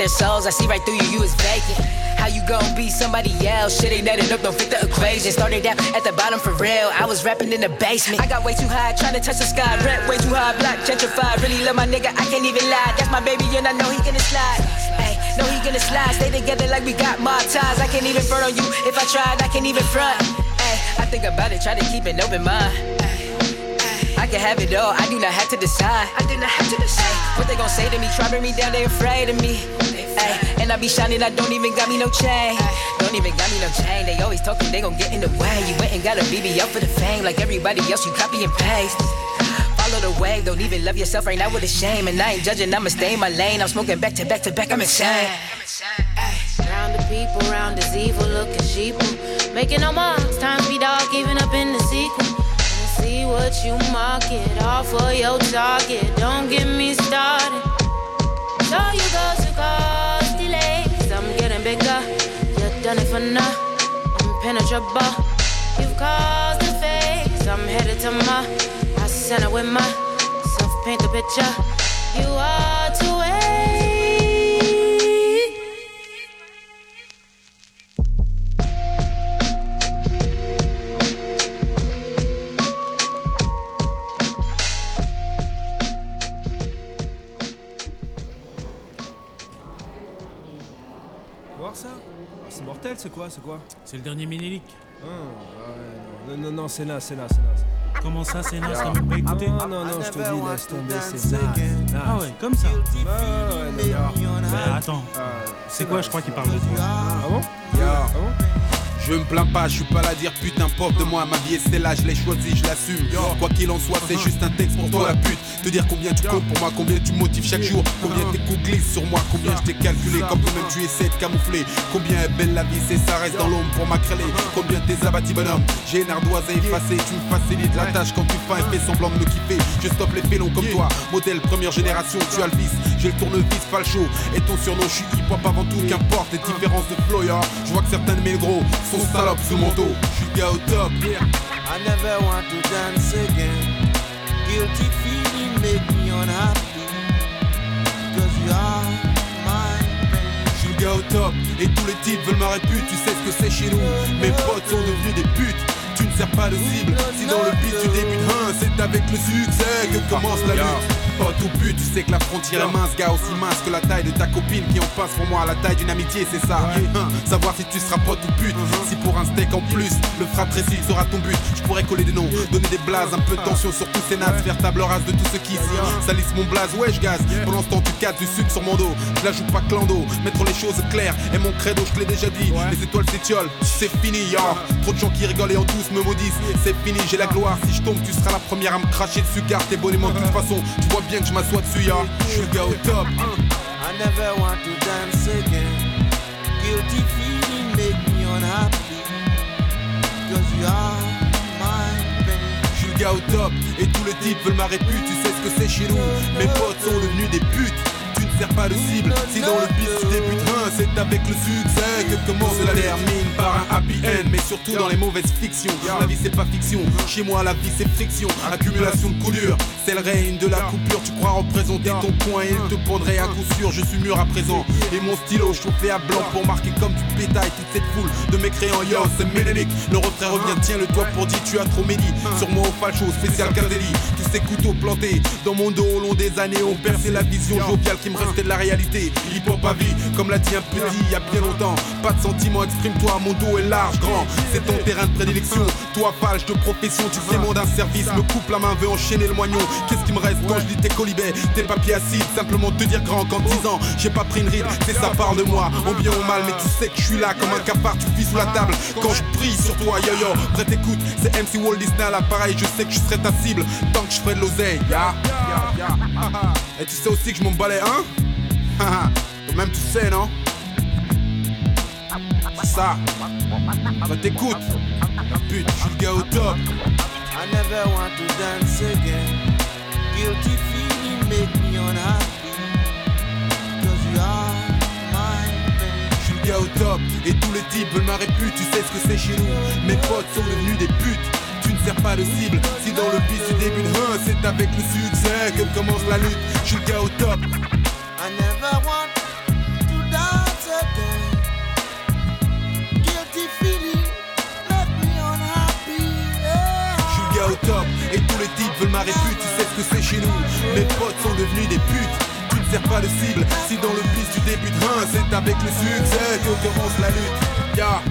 Speaker 31: their souls, I see right through you, you is vacant. How you gon' be somebody else? Shit ain't added up, don't fit the equation. Started out at the bottom for real. I was rapping in the basement. I got way too high, trying to touch the sky. Rap way too high, block, gentrified. Really love my nigga, I can't even lie. That's my baby, and I know he gonna slide. Hey, know he gonna slide. Stay together like we got mob ties. I can't even front on you. If I tried, I can't even front. Hey, I think about it, try to keep an open mind. I can have it all, I do not have to decide. I do not have to decide. What they gon' say to me, try bring me down, they afraid of me. Ay, and I be shining, I don't even got me no chain. Don't even got me no chain. They always talking, they gon' get in the way. You went and got a BBL for the fame, like everybody else, you copy and paste. Follow the wave, don't even love yourself right now with a shame. And I ain't judging, I'ma stay in my lane. I'm smoking back to back to back, I'm insane.
Speaker 32: Round the people, round this evil looking sheeple. Making no marks, time to be dog, even up in the sequel. See what you market, all for your target. Don't get me started. So you go to cause done it for now. impenetrable. You've caused a face, I'm headed to my, my center with my self paint the picture. You are
Speaker 33: C'est quoi C'est quoi
Speaker 34: C'est le dernier Ménélique.
Speaker 33: Ah, ouais, non, non, non, c'est là, c'est là, c'est là.
Speaker 34: Comment ça, c'est T'as même pas écouté
Speaker 33: Ah, non, non, je te dis, laisse tomber, c'est naze.
Speaker 34: Ah ouais, comme ça.
Speaker 33: Bah, ouais, non, non.
Speaker 34: Bah, attends. C'est quoi Je crois qu'il parle de toi.
Speaker 33: Ah bon?
Speaker 35: Je me plains pas, je suis pas là à dire putain pop de moi, ma vie est celle-là, je l'ai choisi, je l'assume. Quoi qu'il en soit, c'est juste un texte pour toi la pute. Te dire combien tu comptes pour moi, combien tu motives chaque jour, combien tes coups glissent sur moi, combien je t'ai calculé, comme toi-même tu essaies de camoufler. Combien est belle la vie, c'est ça reste dans l'ombre pour m'accréler. Combien t'es abattu bonhomme, j'ai une ardoise à effacer, tu me facilites la tâche quand tu fais et fais semblant de me kiffer. Je stoppe les félons comme toi, modèle première génération, tu as le vice, j'ai le tournevis falcho. Et ton surnom, je suis hip-hop avant tout, qu'importe les différences de flow, ya. Je vois que certains de mes gros sont salopes sous mon dos. Je suis le gars au top,
Speaker 36: I never want to dance again. Guilty feeling make me unhappy. Cause you are my
Speaker 35: Je suis le gars au top et tous les types veulent ma répute, tu sais ce que c'est chez nous. Mes potes sont devenus des putes. Tu ne sers pas de cible, si dans le beat tu débutes, hein, c'est avec le succès que commence la lutte. Pote pute, tu sais que la frontière est mince, gars aussi mince que la taille de ta copine qui en passe. Pour moi, la taille d'une amitié, c'est ça. Hein, savoir si tu seras pote ou pute, si pour un steak en plus, le fratricide sera ton but. Je pourrais coller des noms, donner des blazes, un peu de tension sur tous ces nazes, faire table rase de tout ce qui ici salisse mon blaze, ouais je gaz. Pendant ce temps tu casses du sucre sur mon dos, je la joue pas clando, mettre les choses claires et mon credo, je te l'ai déjà dit. Les étoiles s'étiolent, c'est fini, ya. Trop de gens qui rigolent et en tous me maudissent, c'est fini, j'ai la gloire. Si je tombe, tu seras la première à me cracher dessus, car t'es bonnement de toute façon. Tu vois bien que je m'assois dessus, ya. Je suis le gars au top.
Speaker 36: I never want to dance again. Guilty feeling make me unhappy. Cause you are my pain.
Speaker 35: Je suis le gars au top et tous les types veulent ma tu sais ce que c'est chez nous. Mes potes sont devenus des putes. Cible, si dans le beat tu débutes, c'est avec le succès que commence la termine par un happy end, mais surtout dans les mauvaises fictions. La vie c'est pas fiction, chez moi la vie c'est friction, accumulation de coups durs, c'est le règne de la coupure. Tu crois représenter ton coin et te prendrait à coup sûr. Je suis mûr à présent et mon stylo chauffé à blanc pour marquer comme du bétail toute cette foule de mécréants. Yo, c'est Ménélique, le refrain revient, tiens le toit pour dire tu as trop médit. Sur moi au falcho, spécial Caselli, ces couteaux plantés dans mon dos au long des années ont percé la vision joviale qui me restait de la réalité. Hip hop à vie, comme l'a dit un petit il y a bien longtemps. Pas de sentiments, exprime-toi, mon dos est large, grand. C'est ton terrain de prédilection. Toi, falche de profession, tu sais, mon d'un service. Me coupe la main, veut enchaîner le moignon. Qu'est-ce qui me reste quand je dis tes colibets, tes papiers acides Simplement te dire grand qu'en 10 ans, j'ai pas pris une ride, c'est ça parle de moi. En bien ou mal, mais tu sais que je suis là comme un cafard, tu vis sous la table. Quand je prie sur toi, yo yo, prête écoute, c'est MC Walt Disney à l'appareil, je sais que je serai ta cible tant que je ferai de l'oseille. Ya, ya. Et tu sais aussi que je m'en balais, hein? Même tu sais, non? C'est ça. Prête écoute. Pute, je suis le gars au top.
Speaker 36: I never want to dance again. Guilty feeling make me unhappy. Cause you are my.
Speaker 35: Je suis le gars au top et tous les types veulent ma répute, tu sais ce que c'est chez nous. Mes potes sont devenus des putes. Sers pas de cible, si dans le beat tu débutes, hein, c'est avec le succès que commence la lutte. Je suis le gars au top.
Speaker 36: I never want to dance again. Guilty feeling make me unhappy. Yeah.
Speaker 35: Je suis le gars au top et tous les types veulent ma répute, tu sais ce que c'est chez nous. Mes potes sont devenus des putes. Tu ne sers pas de cible, si dans le beat tu débutes, hein, c'est avec le succès que commence la lutte. Ya.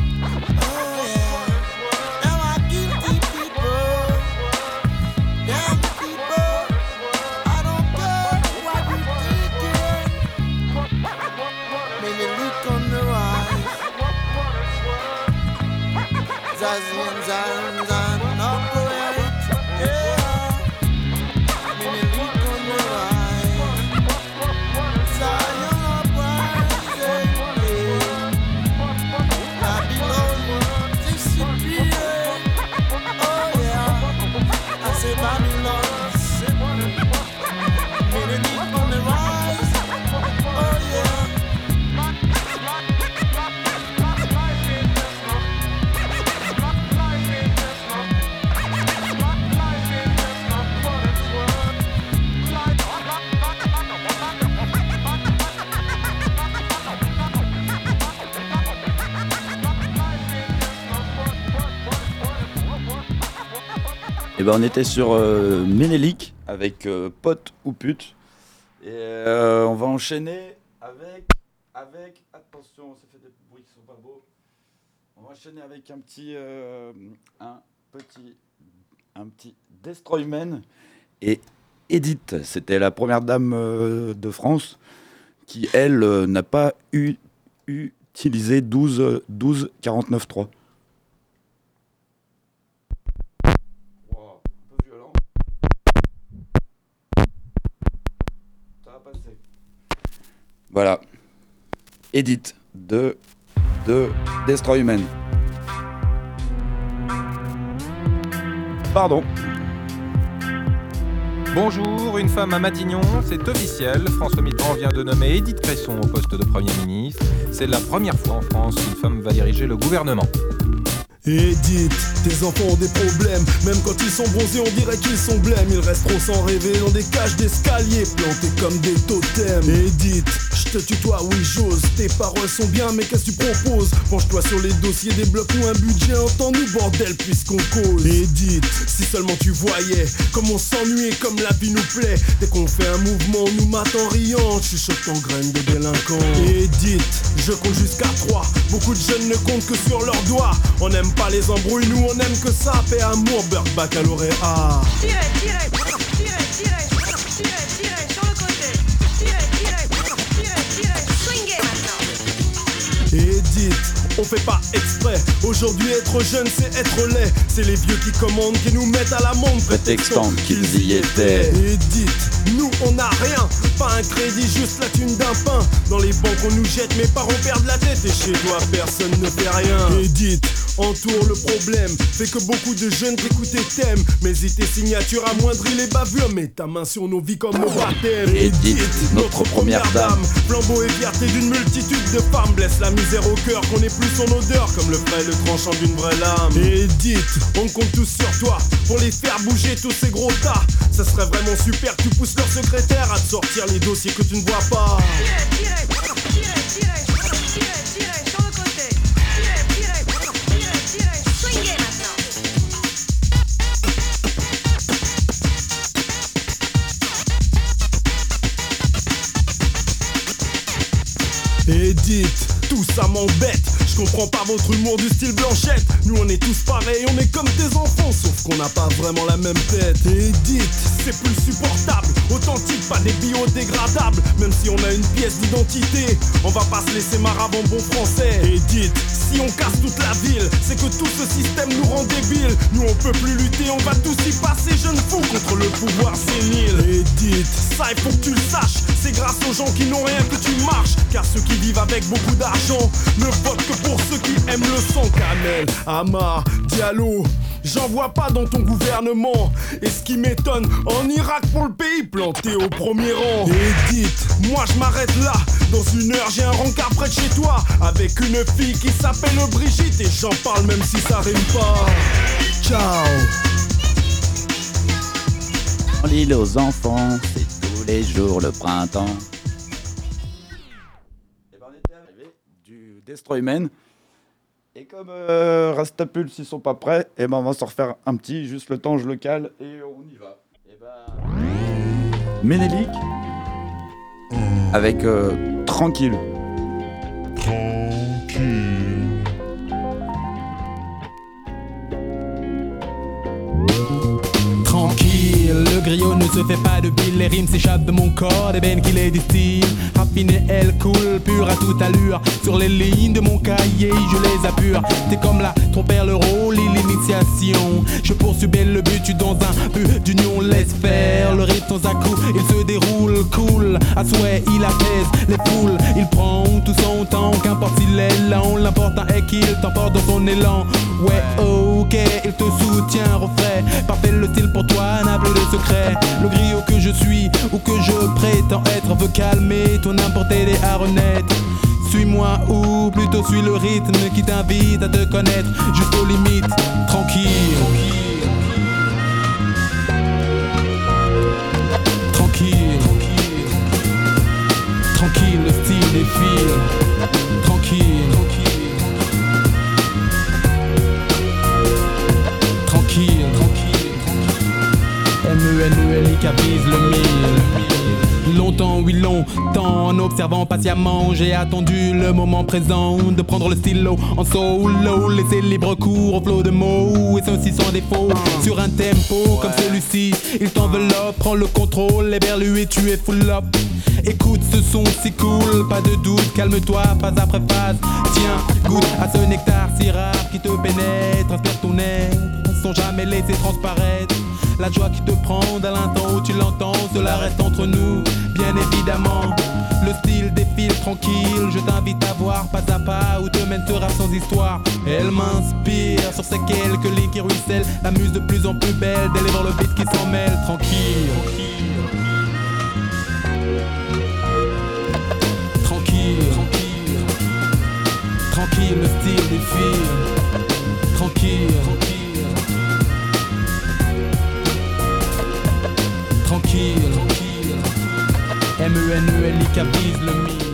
Speaker 27: Ben on était sur euh, Ménélique avec euh, pote ou pute. Et euh, on va enchaîner avec avec attention, ça fait des bruits qui sont pas beaux. On va enchaîner avec un petit euh, un petit un petit Destroyman et Edith, c'était la première dame de France qui elle n'a pas eu utilisé 12 euh, 12 49 3. Voilà. Edith de, de Destroyman. Pardon.
Speaker 37: Bonjour, une femme à Matignon, c'est officiel. François Mitterrand vient de nommer Edith Cresson au poste de Premier ministre. C'est la première fois en France qu'une femme va diriger le gouvernement.
Speaker 38: Edith, tes enfants ont des problèmes. Même quand ils sont bronzés, on dirait qu'ils sont blêmes. Ils restent trop sans rêver dans des cages d'escalier, plantés comme des totems. Edith, je te tutoie, oui, j'ose. Tes paroles sont bien, mais qu'est-ce que tu proposes? Penche-toi sur les dossiers, débloque-nous un budget. Entends-nous, bordel, puisqu'on cause. Edith, si seulement tu voyais comme on s'ennuie et comme la vie nous plaît. Dès qu'on fait un mouvement, nous mate en riant. Tu chuchotes en graines de délinquants. Edith, je compte jusqu'à 3. Beaucoup de jeunes ne comptent que sur leurs doigts. On n'aime pas les embrouilles, nous on aime que ça. Paix, amour, beurre, baccalauréat.
Speaker 32: Tirez, tirez, tirez, tirez,
Speaker 38: on fait pas exprès. Aujourd'hui, être jeune, c'est être laid. C'est les vieux qui commandent, qui nous mettent à l'amende.
Speaker 27: Prétextant qu'ils y étaient.
Speaker 38: Edith, nous on n'a rien. Pas un crédit, juste la thune d'un pain. Dans les banques, on nous jette, mes parents perdent la tête. Et chez toi, personne ne fait rien. Edith, entoure le problème. Fait que beaucoup de jeunes t'écoutent et t'aiment. Mais y tes signatures amoindrit les bavures. Mets ta main sur nos vies comme au baptême.
Speaker 27: Edith, notre première dame.
Speaker 38: Flambeau et fierté d'une multitude de femmes blesse la misère au cœur qu'on est plus son odeur comme le frais le tranchant d'une vraie lame. Edith, on compte tous sur toi pour les faire bouger tous ces gros tas. Ça serait vraiment super que tu pousses leur secrétaire à te sortir les dossiers que tu ne vois pas.
Speaker 32: Maintenant.
Speaker 38: Edith, tout ça m'embête. Je comprends pas votre humour du style blanchette. Nous on est tous pareils, on est comme tes enfants, sauf qu'on n'a pas vraiment la même tête. Edith, c'est plus supportable. Authentique, pas des biodégradables. Même si on a une pièce d'identité, on va pas se laisser marave en bon français. Edith, si on casse toute la ville, c'est que tout ce système nous rend débiles. Nous on peut plus lutter, on va tous y passer, jeunes fous, contre le pouvoir sénile. Edith, ça il faut que tu le saches. C'est grâce aux gens qui n'ont rien que tu marches. Car ceux qui vivent avec beaucoup d'argent ne votent que pour ceux qui aiment le sang. Kamel, Amar, Diallo. J'en vois pas dans ton gouvernement. Et ce qui m'étonne, en Irak pour le pays planté au premier rang. Edith, moi je m'arrête là. Dans une heure, j'ai un rencard près de chez toi. Avec une fille qui s'appelle Brigitte. Et j'en parle même si ça rime pas. Ciao.
Speaker 27: On l'île aux enfants, c'est tous les jours le printemps. Et ben on était arrivé du Destroyman. Et comme euh, Rastapulse ils sont pas prêts, et ben on va s'en refaire un petit, juste le temps je le cale et on y va. Et ben... Ménélique avec euh, Tranquille.
Speaker 29: Tranquille, le griot ne se fait pas de bile, les rimes s'échappent de mon corps, des bennes qui les distillent. Raffiné, elle coule, pure à toute allure. Sur les lignes de mon cahier, je les appure. T'es comme la ton père le rôle et l'initiation. Je poursuis le but, tu dans un but d'union, laisse faire. Le rythme sans coup, il se déroule, cool. À souhait, il apaise les foules. Il prend tout son temps, qu'importe s'il est lent. L'important est qu'il t'emporte dans son élan. Ouais, ok, il te soutient, refait. Parfait le style pour toi, plus de secret. Le griot que je suis ou que je prétends être veut calmer ton importé des renaître. Suis-moi ou plutôt suis le rythme qui t'invite à te connaître jusqu'aux limites. Tranquille. Tranquille, le style défile. Tranquille. Tranquille. Tranquille. M-E-N-E-L-I-K vise le mille. Longtemps, oui, longtemps, en observant patiemment, j'ai attendu le moment présent de prendre le stylo en solo, laisser libre cours au flot de mots, et ceci sans défaut. Sur un tempo comme celui-ci, il t'enveloppe, prends le contrôle, et vers lui, tu es full up. Écoute ce son si cool, pas de doute, calme-toi, phase après phase. Tiens, goûte à ce nectar si rare qui te pénètre, inspire ton être, jamais laisser transparaître. La joie qui te prend à l'instant où tu l'entends, cela reste entre nous, bien évidemment. Le style défile tranquille, je t'invite à voir pas à pas où te mène sans histoire. Elle m'inspire sur ces quelques lignes qui ruissellent, la muse de plus en plus belle, d'aller voir le beat qui s'en mêle, tranquille. Tranquille, tranquille, tranquille, le style. Tranquille, tranquille, tranquille, tranquille. M-E-N-E-L-I-K vise le mille.